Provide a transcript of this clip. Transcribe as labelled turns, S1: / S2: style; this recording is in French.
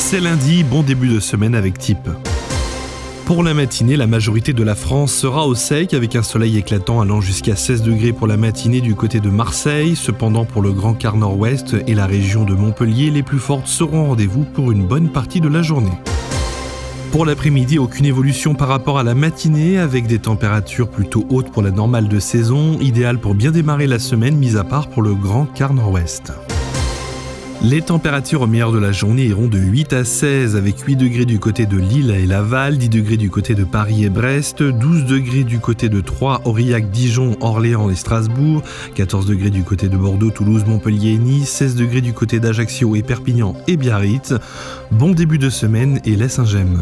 S1: C'est lundi, bon début de semaine avec Type. Pour la matinée, la majorité de la France sera au sec avec un soleil éclatant allant jusqu'à 16 degrés pour la matinée du côté de Marseille. Cependant, pour le Grand Quart Nord-Ouest et la région de Montpellier, les plus fortes seront rendez-vous pour une bonne partie de la journée. Pour l'après-midi, aucune évolution par rapport à la matinée, avec des températures plutôt hautes pour la normale de saison, idéale pour bien démarrer la semaine, mis à part pour le Grand Quart Nord-Ouest. Les températures au meilleur de la journée iront de 8 à 16 avec 8 degrés du côté de Lille et Laval, 10 degrés du côté de Paris et Brest, 12 degrés du côté de Troyes, Aurillac, Dijon, Orléans et Strasbourg, 14 degrés du côté de Bordeaux, Toulouse, Montpellier et Nice, 16 degrés du côté d'Ajaccio et Perpignan et Biarritz. Bon début de semaine et laisse un j'aime.